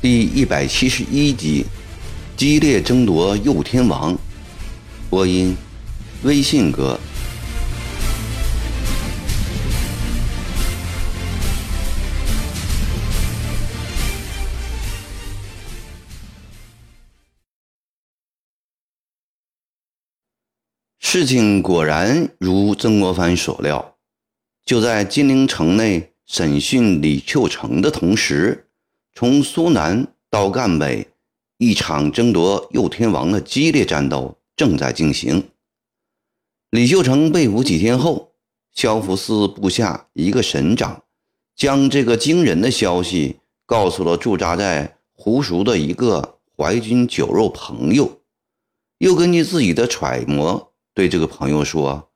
第一百七十一集，激烈争夺右天王。播音：微信哥。事情果然如曾国藩所料，就在金陵城内审讯李秀成的同时。从苏南到赣北，一场争夺右天王的激烈战斗正在进行。李秀成被俘几天后，萧福寺部下一个省长将这个惊人的消息告诉了驻扎在湖熟的一个淮军酒肉朋友，又根据自己的揣摩对这个朋友说：“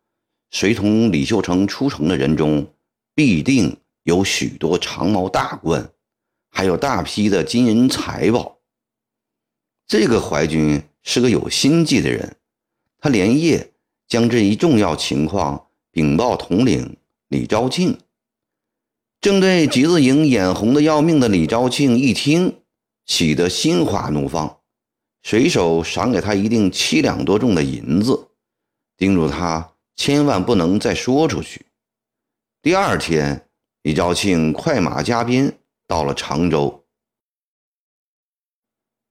随同李秀成出城的人中，必定有许多长矛大棍。”还有大批的金银财宝。这个淮军是个有心计的人，他连夜将这一重要情况禀报统领李昭庆。正对橘子营眼红的要命的李昭庆一听，喜得心花怒放，随手赏给他一锭七两多重的银子，叮嘱他千万不能再说出去。第二天，李昭庆快马加鞭。到了常州，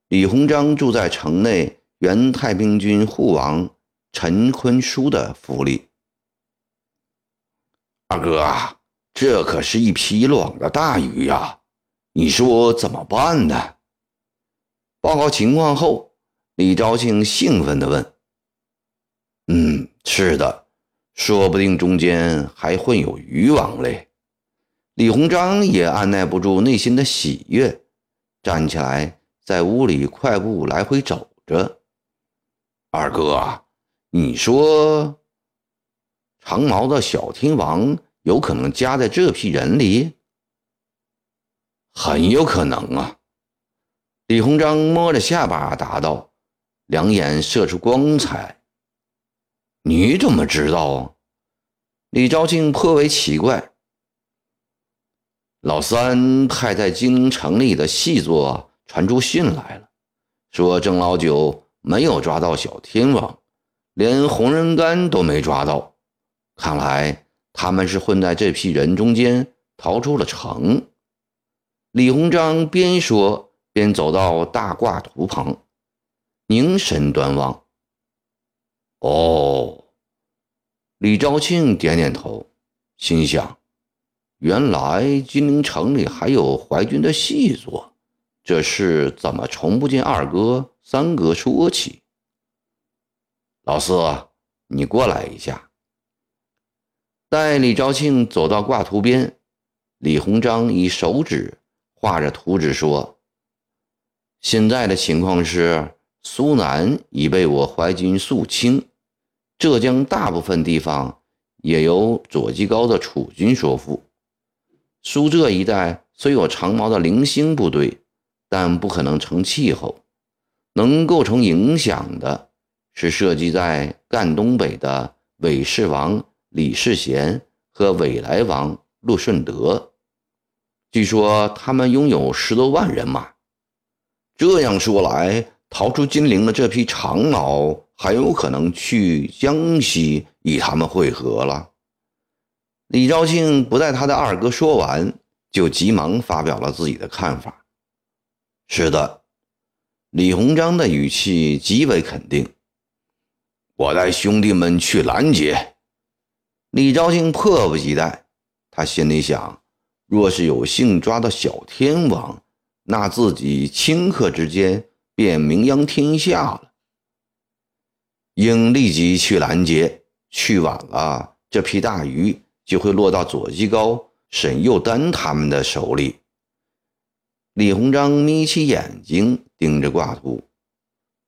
李鸿章住在城内原太平军护王陈坤书的府里。二哥啊，这可是一批网的大鱼呀！你说怎么办呢？报告情况后，李昭庆兴奋地问：“嗯，是的，说不定中间还混有渔网嘞。”李鸿章也按耐不住内心的喜悦，站起来，在屋里快步来回走着。二哥，你说长毛的小天王有可能夹在这批人里？很有可能啊！李鸿章摸着下巴答道，两眼射出光彩。你怎么知道啊？李昭庆颇为奇怪。老三派在京城里的细作传出信来了，说郑老九没有抓到小天王，连洪仁玕都没抓到。看来他们是混在这批人中间逃出了城。李鸿章边说边走到大挂图旁，凝神端望。哦，李昭庆点点头，心想。原来金陵城里还有淮军的细作，这事怎么从不见二哥、三哥说起？老四，你过来一下。待李昭庆走到挂图边，李鸿章以手指画着图纸说：“现在的情况是，苏南已被我淮军肃清，浙江大部分地方也由左季高的楚军所复。”苏浙一带虽有长毛的零星部队，但不可能成气候。能构成影响的是设计在赣东北的韦氏王李世贤和韦来王陆顺德。据说他们拥有十多万人马。这样说来，逃出金陵的这批长毛很有可能去江西与他们会合了。李昭庆不待他的二哥说完，就急忙发表了自己的看法。是的，李鸿章的语气极为肯定。我带兄弟们去拦截。李昭庆迫不及待，他心里想：若是有幸抓到小天王，那自己顷刻之间便名扬天下了。应立即去拦截，去晚了，这批大鱼。就会落到左继高、沈右丹他们的手里。李鸿章眯起眼睛盯着挂图。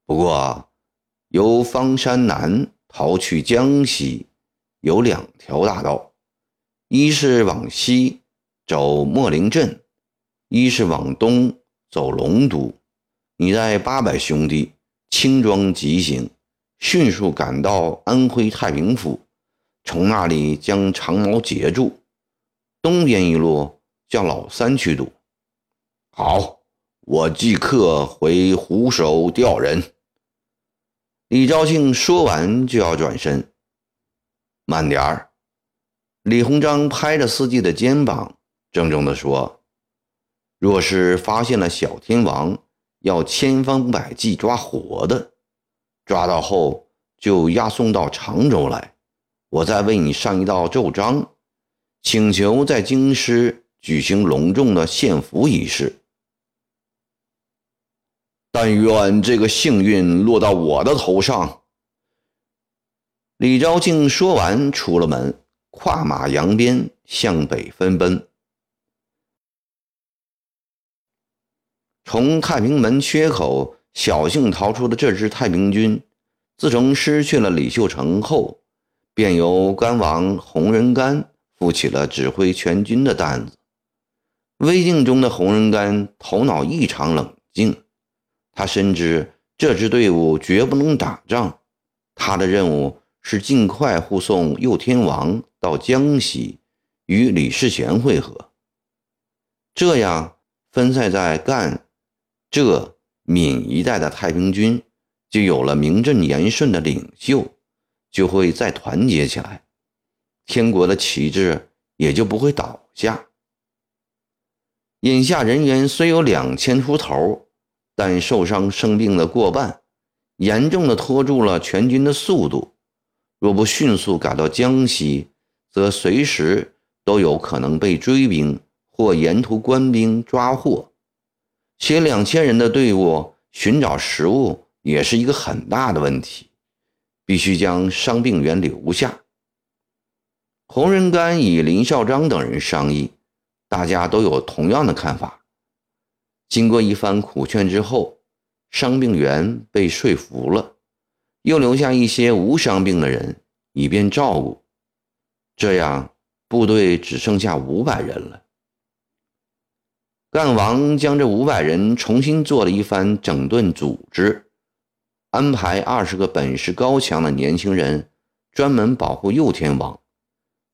不过，由方山南逃去江西有两条大道，一是往西走秣陵镇，一是往东走龙都。你带八百兄弟轻装急行，迅速赶到安徽太平府，从那里将长毛截住。东边一路叫老三去堵。好，我即刻回湖首调人。李昭庆说完就要转身，慢点儿。李鸿章拍着司机的肩膀，郑重地说：“若是发现了小天王，要千方百计抓活的。”抓到后就押送到常州来，我再为你上一道奏章，请求在京师举行隆重的献俘仪式。但愿这个幸运落到我的头上。李昭庆说完，出了门，跨马扬鞭向北飞奔。从太平门缺口。侥幸逃出的这支太平军，自从失去了李秀成后，便由甘王洪仁干负起了指挥全军的担子。危境中的洪仁干头脑异常冷静，他深知这支队伍绝不能打仗，他的任务是尽快护送右天王到江西与李世贤会合，这样分散在赣、浙。闽一带的太平军就有了名正言顺的领袖，就会再团结起来，天国的旗帜也就不会倒下。眼下人员虽有两千出头，但受伤生病的过半，严重的拖住了全军的速度。若不迅速赶到江西，则随时都有可能被追兵或沿途官兵抓获。且两千人的队伍寻找食物也是一个很大的问题，必须将伤病员留下。洪仁玕与林绍章等人商议，大家都有同样的看法。经过一番苦劝之后，伤病员被说服了，又留下一些无伤病的人以便照顾。这样，部队只剩下五百人了。干王将这五百人重新做了一番整顿组织，安排二十个本事高强的年轻人专门保护右天王，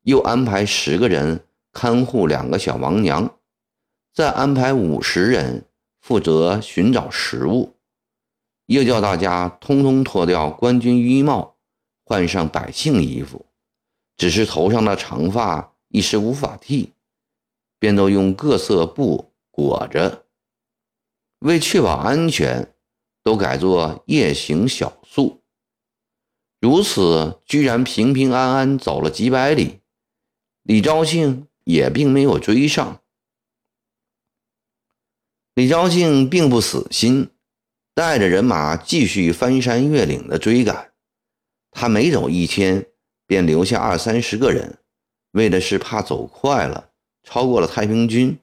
又安排十个人看护两个小王娘，再安排五十人负责寻找食物，又叫大家通通脱掉官军衣帽，换上百姓衣服，只是头上的长发一时无法剃，便都用各色布。裹着，为确保安全，都改做夜行小宿。如此，居然平平安安走了几百里，李昭庆也并没有追上。李昭庆并不死心，带着人马继续翻山越岭的追赶。他每走一天，便留下二三十个人，为的是怕走快了，超过了太平军。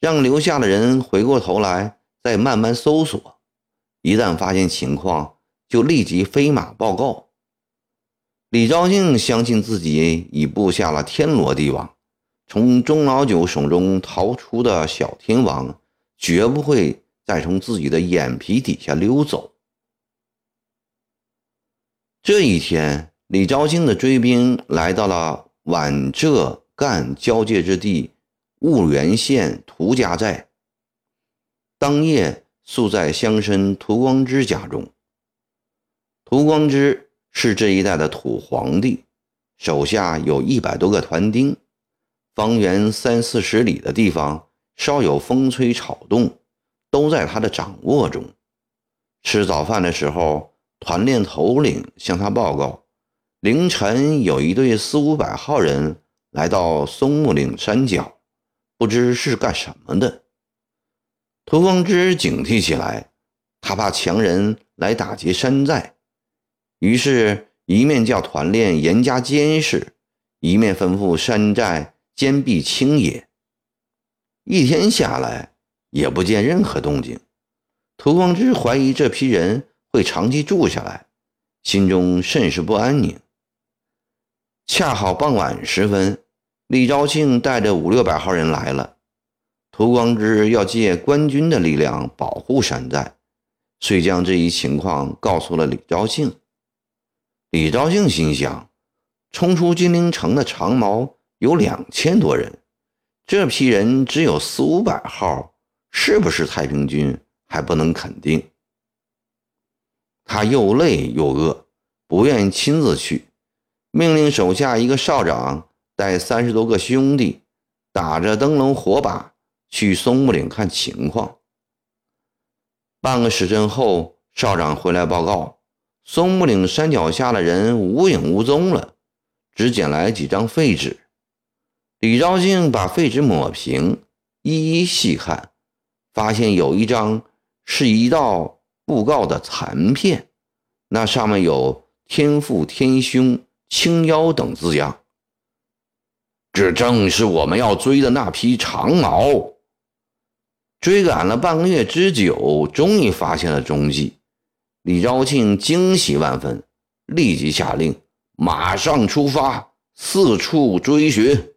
让留下的人回过头来再慢慢搜索，一旦发现情况，就立即飞马报告。李昭庆相信自己已布下了天罗地网，从钟老九手中逃出的小天王绝不会再从自己的眼皮底下溜走。这一天，李昭庆的追兵来到了皖浙赣交界之地。婺源县涂家寨，当夜宿在乡绅涂光之家中。涂光之是这一带的土皇帝，手下有一百多个团丁，方圆三四十里的地方，稍有风吹草动，都在他的掌握中。吃早饭的时候，团练头领向他报告，凌晨有一队四五百号人来到松木岭山脚。不知是干什么的，涂光之警惕起来，他怕强人来打劫山寨，于是，一面叫团练严加监视，一面吩咐山寨坚壁清野。一天下来，也不见任何动静。涂光之怀疑这批人会长期住下来，心中甚是不安宁。恰好傍晚时分。李昭庆带着五六百号人来了，涂光之要借官军的力量保护山寨，遂将这一情况告诉了李昭庆。李昭庆心想：冲出金陵城的长毛有两千多人，这批人只有四五百号，是不是太平军还不能肯定。他又累又饿，不愿亲自去，命令手下一个少长带三十多个兄弟，打着灯笼火把去松木岭看情况。半个时辰后，少长回来报告，松木岭山脚下的人无影无踪了，只捡来几张废纸。李昭庆把废纸抹平，一一细看，发现有一张是一道布告的残片，那上面有“天父天兄青妖”等字样。这正是我们要追的那匹长毛。追赶了半个月之久，终于发现了踪迹。李昭庆惊喜万分，立即下令马上出发，四处追寻。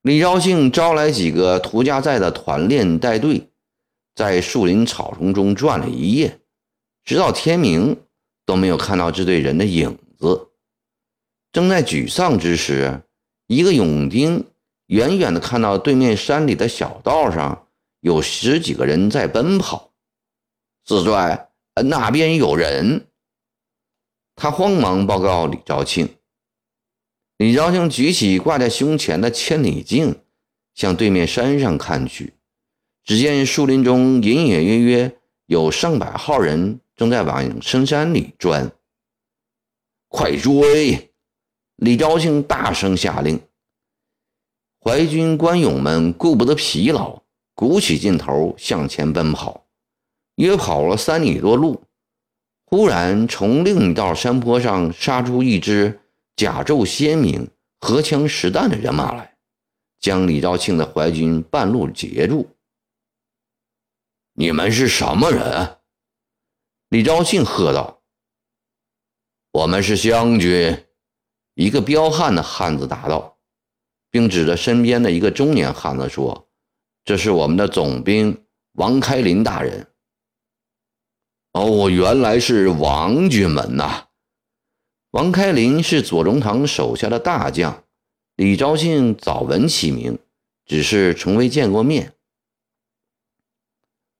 李昭庆招来几个涂家寨的团练带队，在树林草丛中转了一夜，直到天明都没有看到这队人的影子。正在沮丧之时，一个勇丁远远地看到对面山里的小道上。有十几个人在奔跑，四帅，那边有人。他慌忙报告李昭庆。李昭庆举起挂在胸前的千里镜，向对面山上看去，只见树林中隐隐约约有上百号人正在往深山里钻。快追！李昭庆大声下令。淮军官勇们顾不得疲劳。鼓起劲头向前奔跑，约跑了三里多路，忽然从另一道山坡上杀出一支甲胄鲜明、荷枪实弹的人马来，将李昭庆的淮军半路截住。你们是什么人？李昭庆喝道：“我们是湘军。”一个彪悍的汉子答道，并指着身边的一个中年汉子说。这是我们的总兵王开林大人。哦，原来是王军门呐！王开林是左宗棠手下的大将，李昭庆早闻其名，只是从未见过面。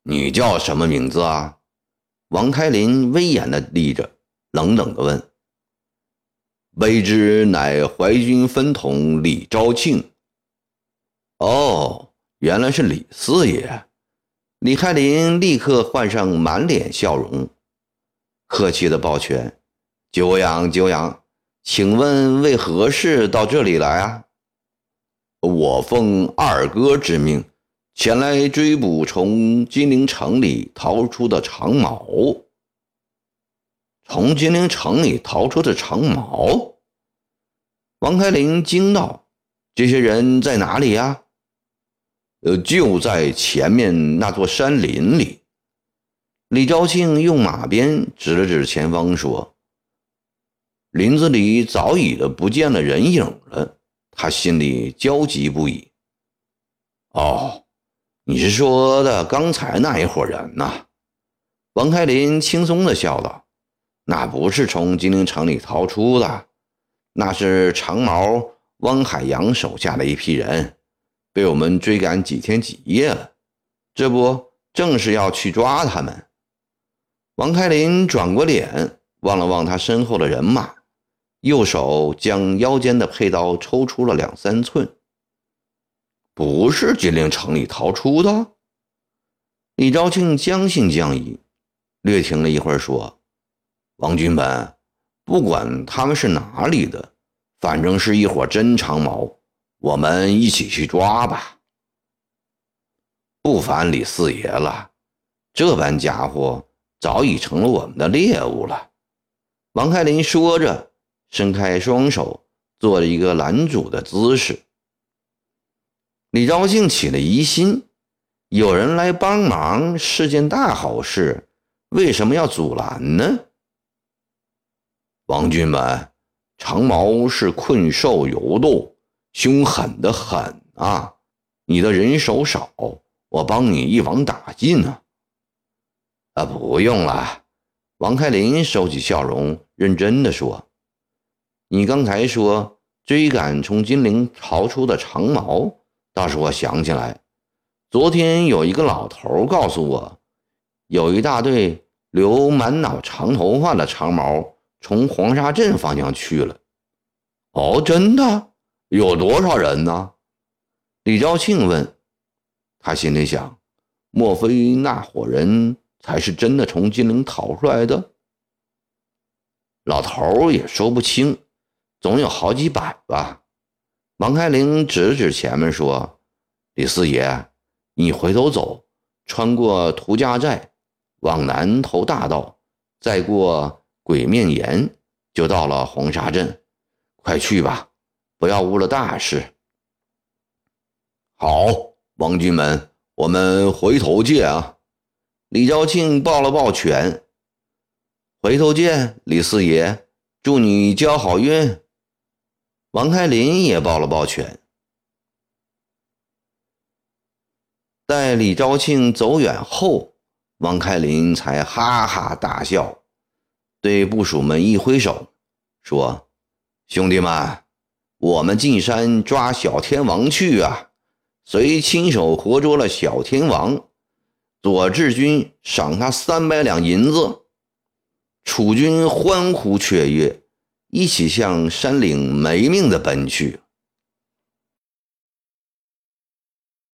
你叫什么名字啊？王开林威严的立着，冷冷的问：“卑职乃淮军分统李昭庆。”哦。原来是李四爷，李开林立刻换上满脸笑容，客气的抱拳：“久仰久仰，请问为何事到这里来啊？”“我奉二哥之命，前来追捕从金陵城里逃出的长毛。”“从金陵城里逃出的长毛？”王开林惊道：“这些人在哪里呀？”呃，就在前面那座山林里。李昭庆用马鞭指了指前方，说：“林子里早已的不见了人影了。”他心里焦急不已。哦，你是说的刚才那一伙人呐？王开林轻松的笑道：“那不是从金陵城里逃出的，那是长毛汪海洋手下的一批人。”被我们追赶几天几夜了，这不正是要去抓他们？王开林转过脸，望了望他身后的人马，右手将腰间的佩刀抽出了两三寸。不是金陵城里逃出的。李昭庆将信将疑，略停了一会儿，说：“王军本，不管他们是哪里的，反正是一伙真长毛。”我们一起去抓吧！不烦李四爷了，这般家伙早已成了我们的猎物了。王开林说着，伸开双手，做了一个拦阻的姿势。李昭庆起了疑心，有人来帮忙是件大好事，为什么要阻拦呢？王军们，长毛是困兽犹斗。凶狠的很啊！你的人手少，我帮你一网打尽呢。啊，不用了，王开林收起笑容，认真的说：“你刚才说追赶从金陵逃出的长毛，倒是我想起来，昨天有一个老头告诉我，有一大队留满脑长头发的长毛从黄沙镇方向去了。哦，真的？有多少人呢？”李兆庆问。他心里想：莫非那伙人？才是真的从金陵逃出来的，老头也说不清，总有好几百吧。王开林指指前面说：“李四爷，你回头走，穿过涂家寨，往南头大道，再过鬼面岩，就到了黄沙镇。快去吧，不要误了大事。”好，王军门，我们回头见啊。李昭庆抱了抱拳，回头见，李四爷，祝你交好运。王开林也抱了抱拳。待李昭庆走远后，王开林才哈哈大笑，对部属们一挥手，说：“兄弟们，我们进山抓小天王去啊！谁亲手活捉了小天王？”左志军赏他三百两银子，楚军欢呼雀跃，一起向山岭没命的奔去。